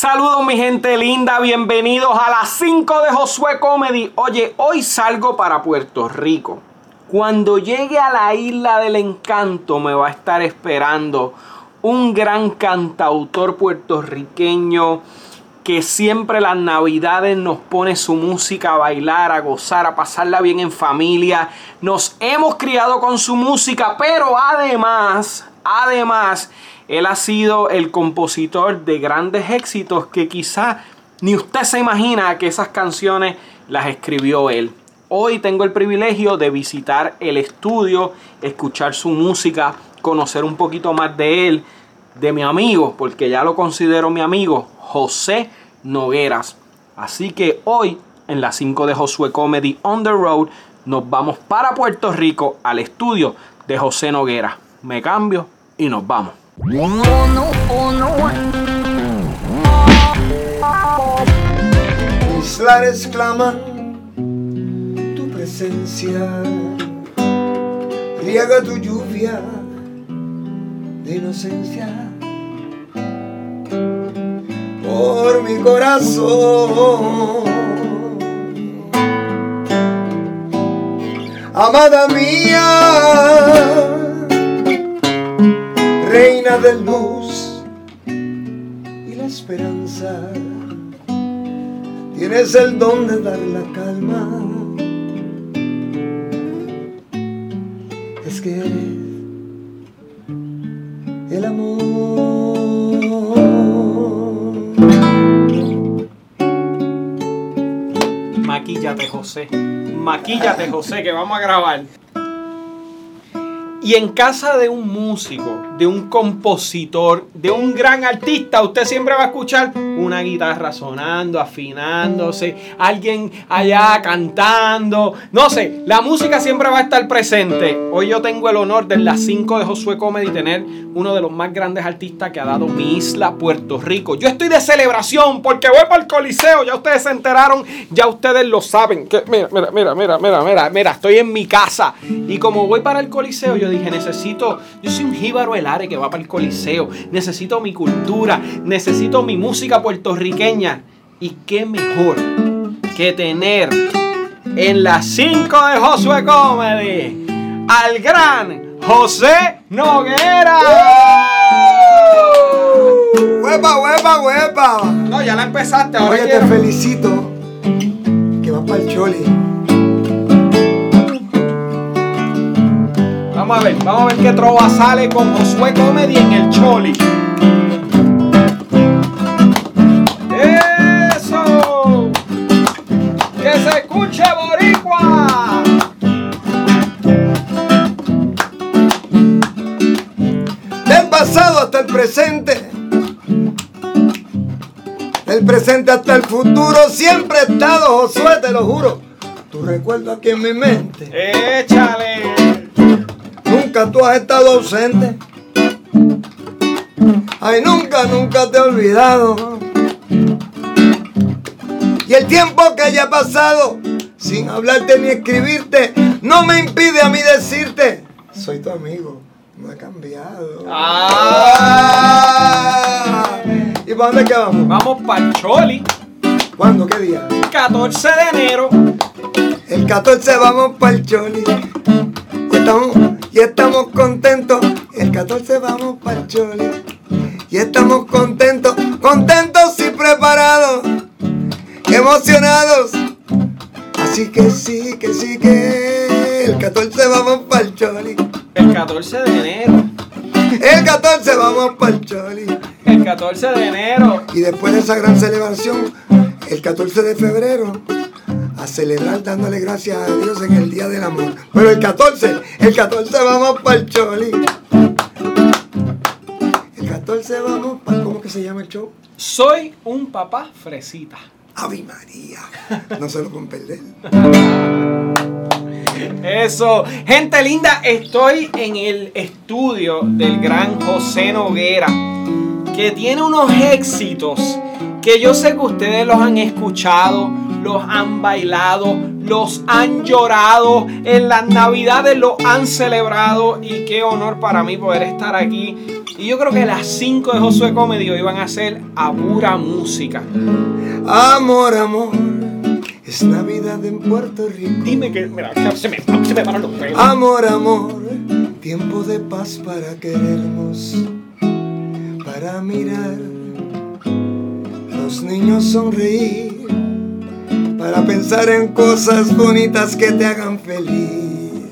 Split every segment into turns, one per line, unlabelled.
Saludos mi gente linda, bienvenidos a las 5 de Josué Comedy. Oye, hoy salgo para Puerto Rico. Cuando llegue a la isla del encanto me va a estar esperando un gran cantautor puertorriqueño que siempre las navidades nos pone su música a bailar, a gozar, a pasarla bien en familia. Nos hemos criado con su música, pero además, además, él ha sido el compositor de grandes éxitos que quizá ni usted se imagina que esas canciones las escribió él. Hoy tengo el privilegio de visitar el estudio, escuchar su música, conocer un poquito más de él, de mi amigo, porque ya lo considero mi amigo, José Nogueras. Así que hoy, en la 5 de Josué Comedy On the Road, nos vamos para Puerto Rico al estudio de José Noguera. Me cambio y nos vamos.
Mis lares claman tu presencia, riega tu lluvia de inocencia por mi corazón. Amada mía, reina de luz y la esperanza, tienes el don de dar la calma. Es que eres el amor.
Maquíllate, José. Maquíllate, José, que vamos a grabar. Y en casa de un músico, de un compositor, de un gran artista, usted siempre va a escuchar una guitarra sonando, afinándose, alguien allá cantando. No sé, la música siempre va a estar presente. Hoy yo tengo el honor de las 5 de Josué Comedy tener uno de los más grandes artistas que ha dado mi isla, Puerto Rico. Yo estoy de celebración porque voy para el Coliseo. Ya ustedes se enteraron, ya ustedes lo saben. Mira, mira, mira, mira, mira, mira, mira, estoy en mi casa. Y como voy para el Coliseo, yo dije, necesito, yo soy un jíbaro que va para el Coliseo. Necesito mi cultura, necesito mi música puertorriqueña. Y qué mejor que tener en las 5 de Josué Comedy al gran José Noguera.
¡Huepa, huepa, huepa!
No, ya la empezaste, ahora
Oye, te
quiero-
felicito que vas para el Choli.
Vamos a ver, vamos a ver qué trova sale con Josué Comedy en el Choli. ¡Eso! ¡Que se escuche boricua!
Del pasado hasta el presente. Del presente hasta el futuro. Siempre he estado, Josué, te lo juro. Tu recuerdo aquí en mi mente.
¡Échale!
Nunca tú has estado ausente. Ay, nunca, nunca te he olvidado. Y el tiempo que haya pasado, sin hablarte ni escribirte, no me impide a mí decirte, soy tu amigo, no he cambiado.
Ah.
¿Y para dónde que vamos?
Vamos para el Choli,
¿Cuándo? ¿Qué día?
14 de enero.
El 14 vamos para el Choli. Estamos, y estamos contentos. El 14 vamos para el Choli. Y estamos contentos, contentos y preparados. Emocionados. Así que sí, que sí, que el 14 vamos para el Choli.
El 14 de enero.
El 14 vamos para el Choli.
El 14 de enero.
Y después de esa gran celebración, el 14 de febrero, celebrar dándole gracias a Dios en el Día del Amor. Pero el 14, el 14 vamos para el Choli. El 14 vamos para... ¿Cómo que se llama el show?
Soy un papá fresita.
Ave María. No se lo pueden perder.
Eso, gente linda, estoy en el estudio del gran José Noguera, que tiene unos éxitos que yo sé que ustedes los han escuchado, los han bailado, los han llorado, en las navidades los han celebrado y qué honor para mí poder estar aquí. Y yo creo que las 5 de Josué Comedy hoy van a ser a pura música.
Amor, amor, es Navidad en Puerto Rico.
Dime que, mira, se me, se me paran los pelos.
Amor, amor, tiempo de paz para querernos, para mirar los niños sonreír, para pensar en cosas bonitas que te hagan feliz.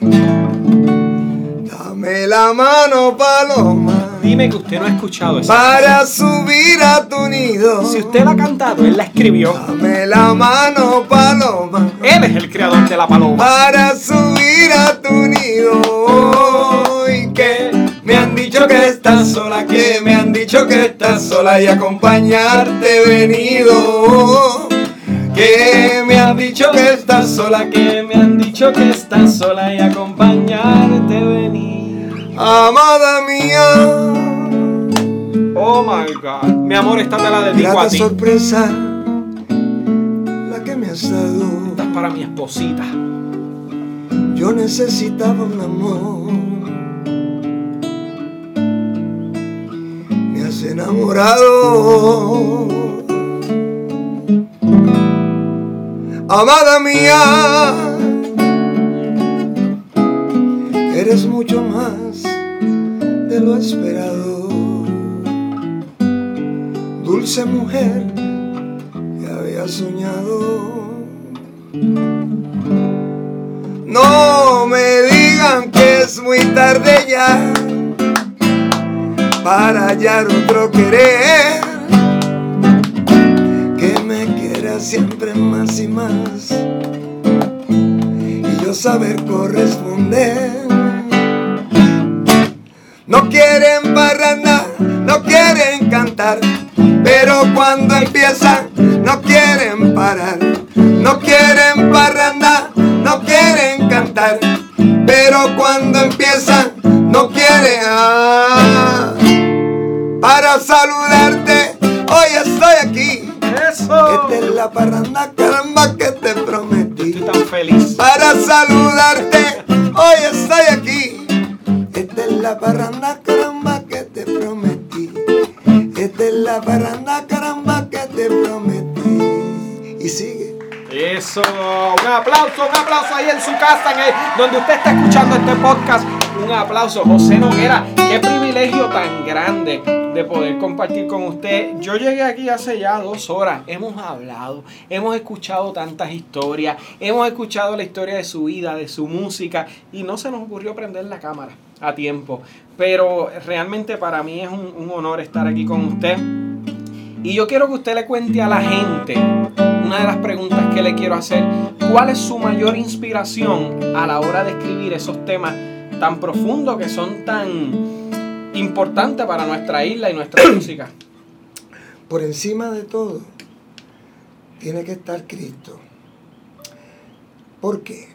Dame la mano, paloma,
Dime que usted no ha escuchado eso.
para subir a tu nido.
Si usted la ha cantado, él la escribió.
Dame la mano, paloma.
Él es el creador de la paloma.
para subir a tu nido. Y que me han dicho que estás sola, que me han dicho que estás sola y acompañarte he venido. Que me han dicho que estás sola, que
me han dicho que estás sola y acompañarte venir.
amada mía.
Oh my God. Mi amor, esta te la dedico a ti.
sorpresa la que me has dado.
Esta es para mi esposita.
Yo necesitaba un amor. Me has enamorado. Amada mía, eres mucho más de lo esperado. Dulce mujer que había soñado. No me digan que es muy tarde ya para hallar otro querer siempre más y más y yo saber corresponder. No quieren parranda, no quieren cantar, pero cuando empiezan no quieren parar. No quieren parranda, no quieren cantar, pero cuando empiezan no quieren. ah. para saludarte, hoy estoy aquí.
Eso.
Esta es la parranda, caramba, que te prometí.
Estoy tan feliz.
Para saludarte, hoy estoy aquí. Esta es la parranda, caramba, que te prometí. Esta es la parranda, caramba, que te prometí. Y sigue.
Eso, un aplauso, un aplauso ahí en su casa, en el- donde usted está escuchando este podcast. Un aplauso, José Noguera. Qué privilegio tan grande de poder compartir con usted. Yo llegué aquí hace ya dos horas. Hemos hablado, hemos escuchado tantas historias, hemos escuchado la historia de su vida, de su música, y no se nos ocurrió prender la cámara a tiempo. Pero realmente para mí es un, un honor estar aquí con usted. Y yo quiero que usted le cuente a la gente una de las preguntas que le quiero hacer. ¿Cuál es su mayor inspiración a la hora de escribir esos temas tan profundos que son tan importantes para nuestra isla y nuestra música?
Por encima de todo, tiene que estar Cristo. ¿Por qué?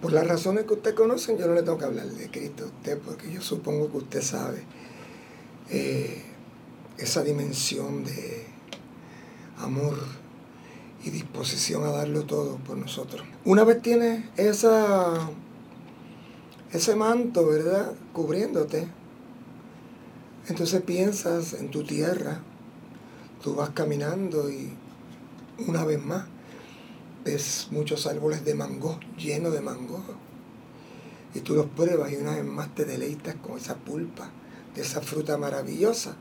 Por las razones que usted conoce, yo no le tengo que hablar de Cristo a usted, porque yo supongo que usted sabe eh, esa dimensión de amor y disposición a darlo todo por nosotros. Una vez tienes esa, ese manto, ¿verdad? Cubriéndote, entonces piensas en tu tierra, tú vas caminando y una vez más ves muchos árboles de mango, llenos de mango. Y tú los pruebas y una vez más te deleitas con esa pulpa de esa fruta maravillosa.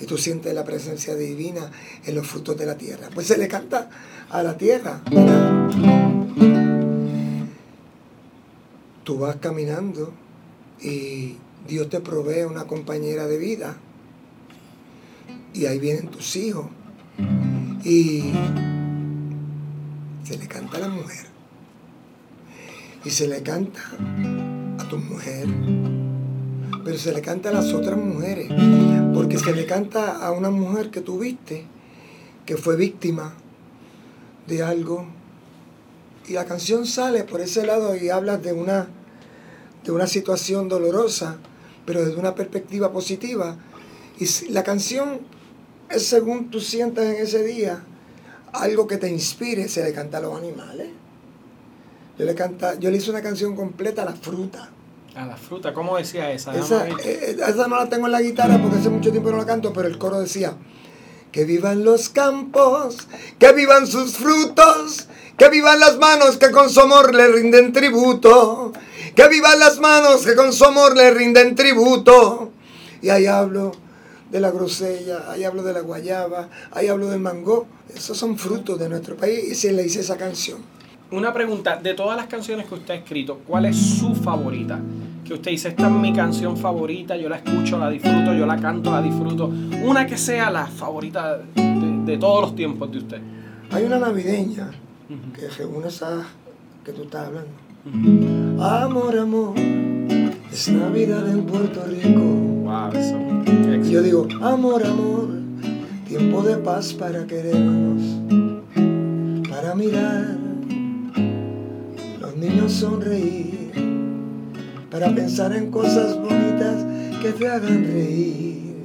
Y tú sientes la presencia divina en los frutos de la tierra. Pues se le canta a la tierra. Tú vas caminando y Dios te provee una compañera de vida. Y ahí vienen tus hijos. Y se le canta a la mujer. Y se le canta a tu mujer. Pero se le canta a las otras mujeres. Porque se le canta a una mujer que tuviste, que fue víctima de algo. Y la canción sale por ese lado y hablas de una, de una situación dolorosa, pero desde una perspectiva positiva. Y la canción es según tú sientas en ese día. algo que te inspire, se le canta a los animales. Yo le, canta, yo le hice una canción completa a la fruta.
A la fruta, ¿cómo decía esa?
Esa,
ver.
eh, esa no la tengo en la guitarra porque hace mucho tiempo no la canto, pero el coro decía, que vivan los campos, que vivan sus frutos, que vivan las manos que con su amor le rinden tributo, que vivan las manos que con su amor le rinden tributo. Y ahí hablo de la grosella, ahí hablo de la guayaba, ahí hablo del mango. Esos son frutos de nuestro país y se le hice esa canción.
Una pregunta, de todas las canciones que usted ha escrito, ¿cuál es su favorita? Que usted dice, esta es mi canción favorita, yo la escucho, la disfruto, yo la canto, la disfruto. Una que sea la favorita de, de todos los tiempos de usted.
Hay una navideña que reúne esa que tú estás hablando. Amor, amor, es Navidad en Puerto Rico.
Wow, eso.
Yo digo, amor, amor, tiempo de paz para querernos, para mirar, niños sonreír, para pensar en cosas bonitas que te hagan reír.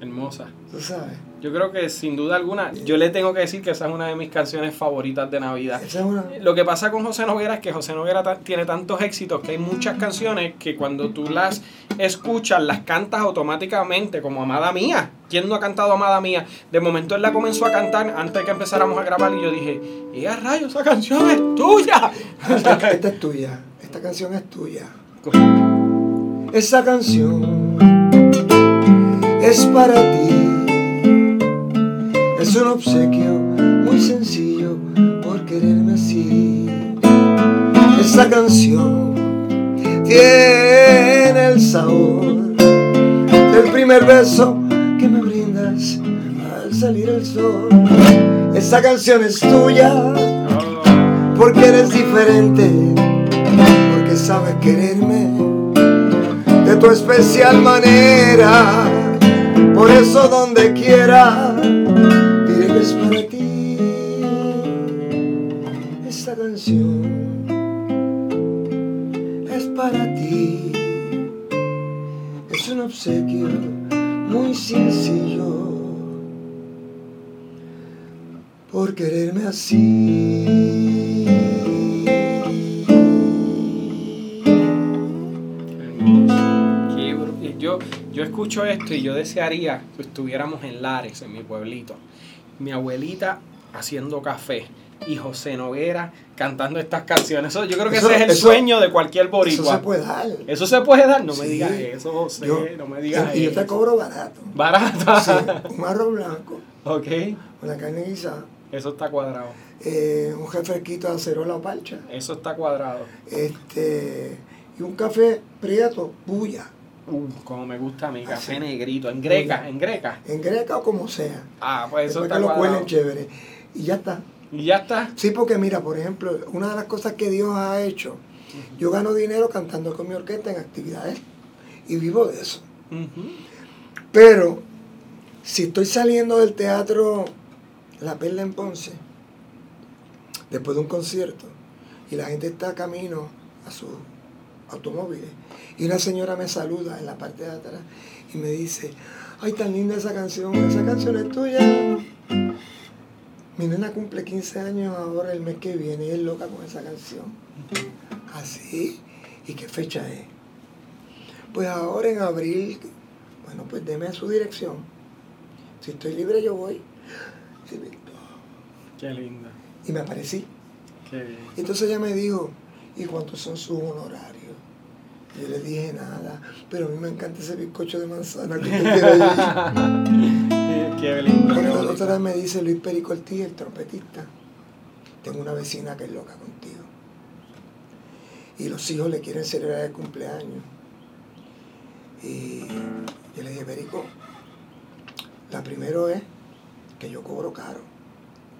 Hermosa.
Tú sabes,
Yo creo que sin duda alguna, yo le tengo que decir que esa es una de mis canciones favoritas de Navidad.
esa es una...
Lo que pasa con José Noguera es que José Noguera tiene tantos éxitos que hay muchas canciones que cuando tú las escuchas, las cantas automáticamente, como Amada Mía. ¿Quién no ha cantado Amada Mía? De momento él la comenzó a cantar antes de que empezáramos a grabar y yo dije, ¡y a rayos, esa canción es tuya!
Esta, esta es tuya, esta canción es tuya. Esa canción es para ti. Es un obsequio muy sencillo por quererme así. Esa canción tiene el sabor del primer beso que me brindas al salir el sol. Esa canción es tuya porque eres diferente, porque sabes quererme de tu especial manera. Por eso donde quiera es para ti esta canción. Es para ti, es un obsequio muy sencillo por quererme así.
Yo, yo escucho esto y yo desearía que estuviéramos en Lares, en mi pueblito. Mi abuelita haciendo café y José Noguera cantando estas canciones. Eso, yo creo que
Eso-
ese es el
eso-
sueño de cualquier boricua.
Eso se puede dar.
Eso se puede dar, no me digas eso, José,
Yo-
no me digas
y yo
eso.
te cobro barato.
Barata.
Sí, un arroz blanco,
ok,
una carne guisada,
eso está cuadrado.
eh, un refresquito de acerola o parcha,
Eso está cuadrado.
este, y un café prieto, bulla,
Uh, como me gusta mi café
Así.
negrito, en greca, en greca.
en greca o como sea.
Ah, pues eso está
que lo cuelen chévere. Y ya está.
Y ya está.
Sí, porque mira, por ejemplo, una de las cosas que Dios ha hecho, yo gano dinero cantando con mi orquesta en actividades y vivo de eso. Pero si estoy saliendo del teatro La Perla en Ponce, después de un concierto, y la gente está camino a sus automóviles, y una señora me saluda en la parte de atrás y me dice, ay, tan linda esa canción, esa canción es tuya. Mi nena cumple 15 años ahora el mes que viene y es loca con esa canción. Así. ¿Y qué fecha es? Pues ahora en abril, bueno, pues deme su dirección. Si estoy libre yo voy. Víctor.
Qué linda.
Y me aparecí.
Qué bien.
Y entonces ella me dijo, ¿y cuántos son sus honorarios? Y yo le dije nada, pero a mí me encanta ese bizcocho de manzana que usted tiene ahí.
Qué- lindo.
Porque la otra vez me dice Luis Perico Ortiz, el trompetista, tengo una vecina que es loca contigo. Y los hijos le quieren celebrar el cumpleaños. Y yo le dije, Perico, la primero es que yo cobro caro.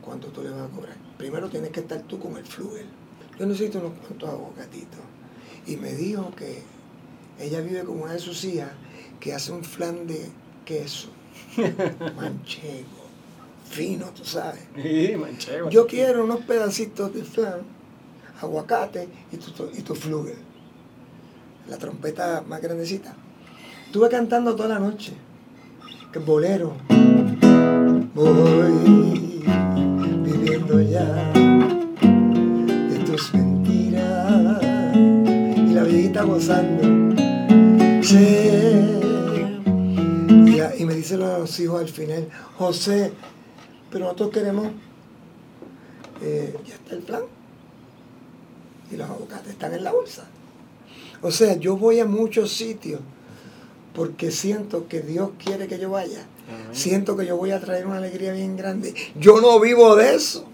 ¿Cuánto tú le vas a cobrar? Primero tienes que estar tú con el flugel. Yo necesito unos cuantos aguacatitos. Y me dijo que ella vive con una de sus hijas que hace un flan de queso manchego, fino, tú sabes.
Sí, manchego.
Yo quiero unos pedacitos de flan, aguacate y tu, y tu flugel. La trompeta más grandecita. Estuve cantando toda la noche. Que bolero. Voy gozando. Che. Y, me dicen los hijos al final, José, pero nosotros queremos, eh, ya está el plan. Y los aguacates están en la bolsa. O sea, yo voy a muchos sitios porque siento que Dios quiere que yo vaya. Siento que yo voy a traer una alegría bien grande. Yo no vivo de eso.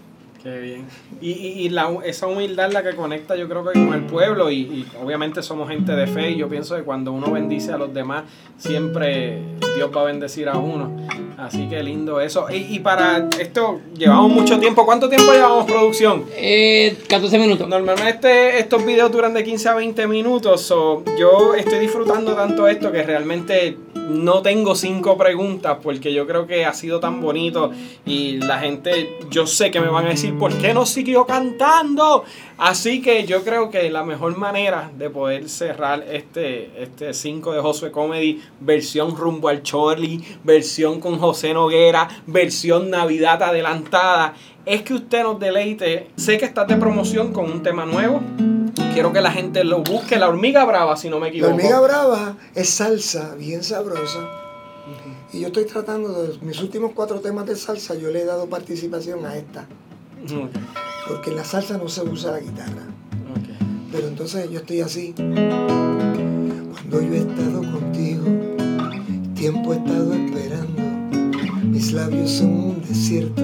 Qué bien. Y, y, y la, esa humildad es la que conecta yo creo que con el pueblo y, y, obviamente somos gente de fe y yo pienso que cuando uno bendice a los demás siempre Dios va a bendecir a uno. Así que lindo eso. Y, y para esto llevamos mucho tiempo. ¿Cuánto tiempo llevamos producción?
Eh, 14 minutos.
Normalmente estos videos duran de 15 a 20 minutos. So yo estoy disfrutando tanto esto que realmente no tengo cinco preguntas porque yo creo que ha sido tan bonito y la gente, yo sé que me van a decir, ¿por qué no siguió cantando? Así que yo creo que la mejor manera de poder cerrar este, este 5 de Josué Comedy, versión rumbo al Chorley, versión con José Noguera, versión Navidad adelantada, es que usted nos deleite. Sé que estás de promoción con un tema nuevo. Quiero que la gente lo busque. La hormiga brava, si no me equivoco.
La hormiga brava es salsa bien sabrosa. Y yo estoy tratando de mis últimos cuatro temas de salsa, yo le he dado participación a esta. Porque en la salsa no se usa la guitarra. Pero entonces yo estoy así. Cuando yo he estado contigo, tiempo he estado esperando. Mis labios son un desierto.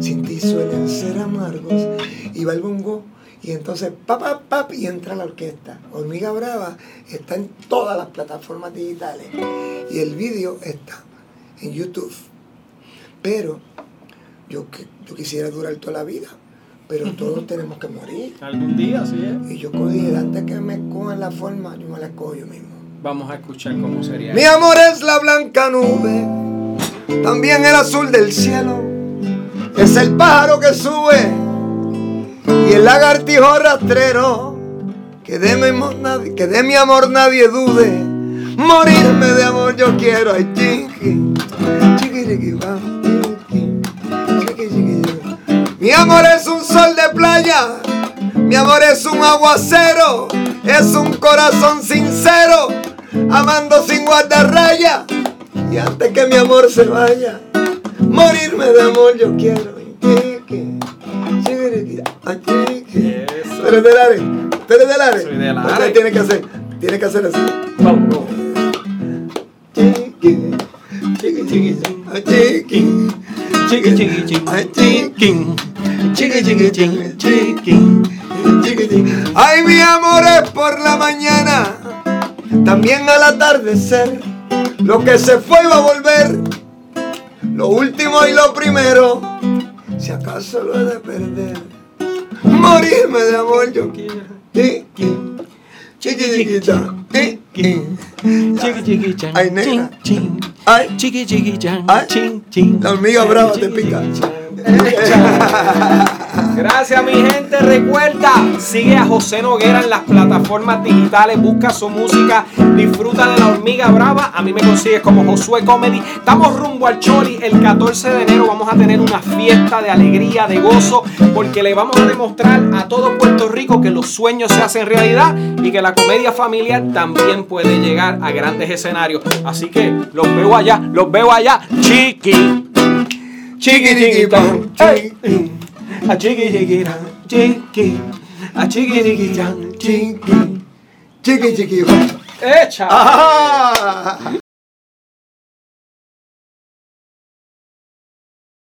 Sin ti suelen ser amargos. Y va el bongo. Y entonces, pap, pap, pap, y entra la orquesta. Hormiga Brava está en todas las plataformas digitales. Y el vídeo está en YouTube. Pero yo, yo quisiera durar toda la vida. Pero todos tenemos que morir.
Algún día, sí es.
Y yo cogí, antes que me cojan la forma, yo me la cojo yo mismo.
Vamos a escuchar cómo sería.
Mi amor es la blanca nube, también el azul del cielo. Es el pájaro que sube y el lagartijo rastrero. Que de mi amor nadie, dude. Morirme de amor yo quiero. Ay, chiqui. Mi amor es un sol de playa. Mi amor es un aguacero. Es un corazón sincero. Amando sin guardarraya. Y antes que mi amor se vaya, morirme de amor yo quiero. Chiqui.
Eso.
Tú eres del área. Tú eres del área.
Soy del área.
tiene que hacer. Tiene que hacer así.
Vamos, vamos.
Chiqui, chiqui, chiqui, chiqui.
Chiqui. Chiqui, chiqui,
chiqui,
chiqui. Chiqui, chiqui.
Ay, mi amor es por la mañana, también al atardecer. Lo que se fue va a volver, lo último y lo primero. Si acaso lo he de perder, morirme de amor yo quiero. Chiqui, chiqui, chiquita, chiqui.
Chiqui, chiqui, chan.
Ay, nena.
Chin, chin.
Ay,
Chiqui, chiqui, chan.
Ay.
Chin, chin.
la hormiga brava te pica.
Gracias mi gente, recuerda, sigue a José Noguera en las plataformas digitales, busca su música, disfruta de la hormiga brava, a mí me consigues como Josué Comedy, estamos rumbo al Choli, el 14 de enero vamos a tener una fiesta de alegría, de gozo, porque le vamos a demostrar a todo Puerto Rico que los sueños se hacen realidad y que la comedia familiar también puede llegar a grandes escenarios, así que los veo allá, los veo allá, chiqui. Chiqui chiqui tan, chiqui, a chiqui chiqui tan, chiqui, a chiqui chiqui tan, chiqui.
Chiqui, chiqui.
¡Echa!
Ah.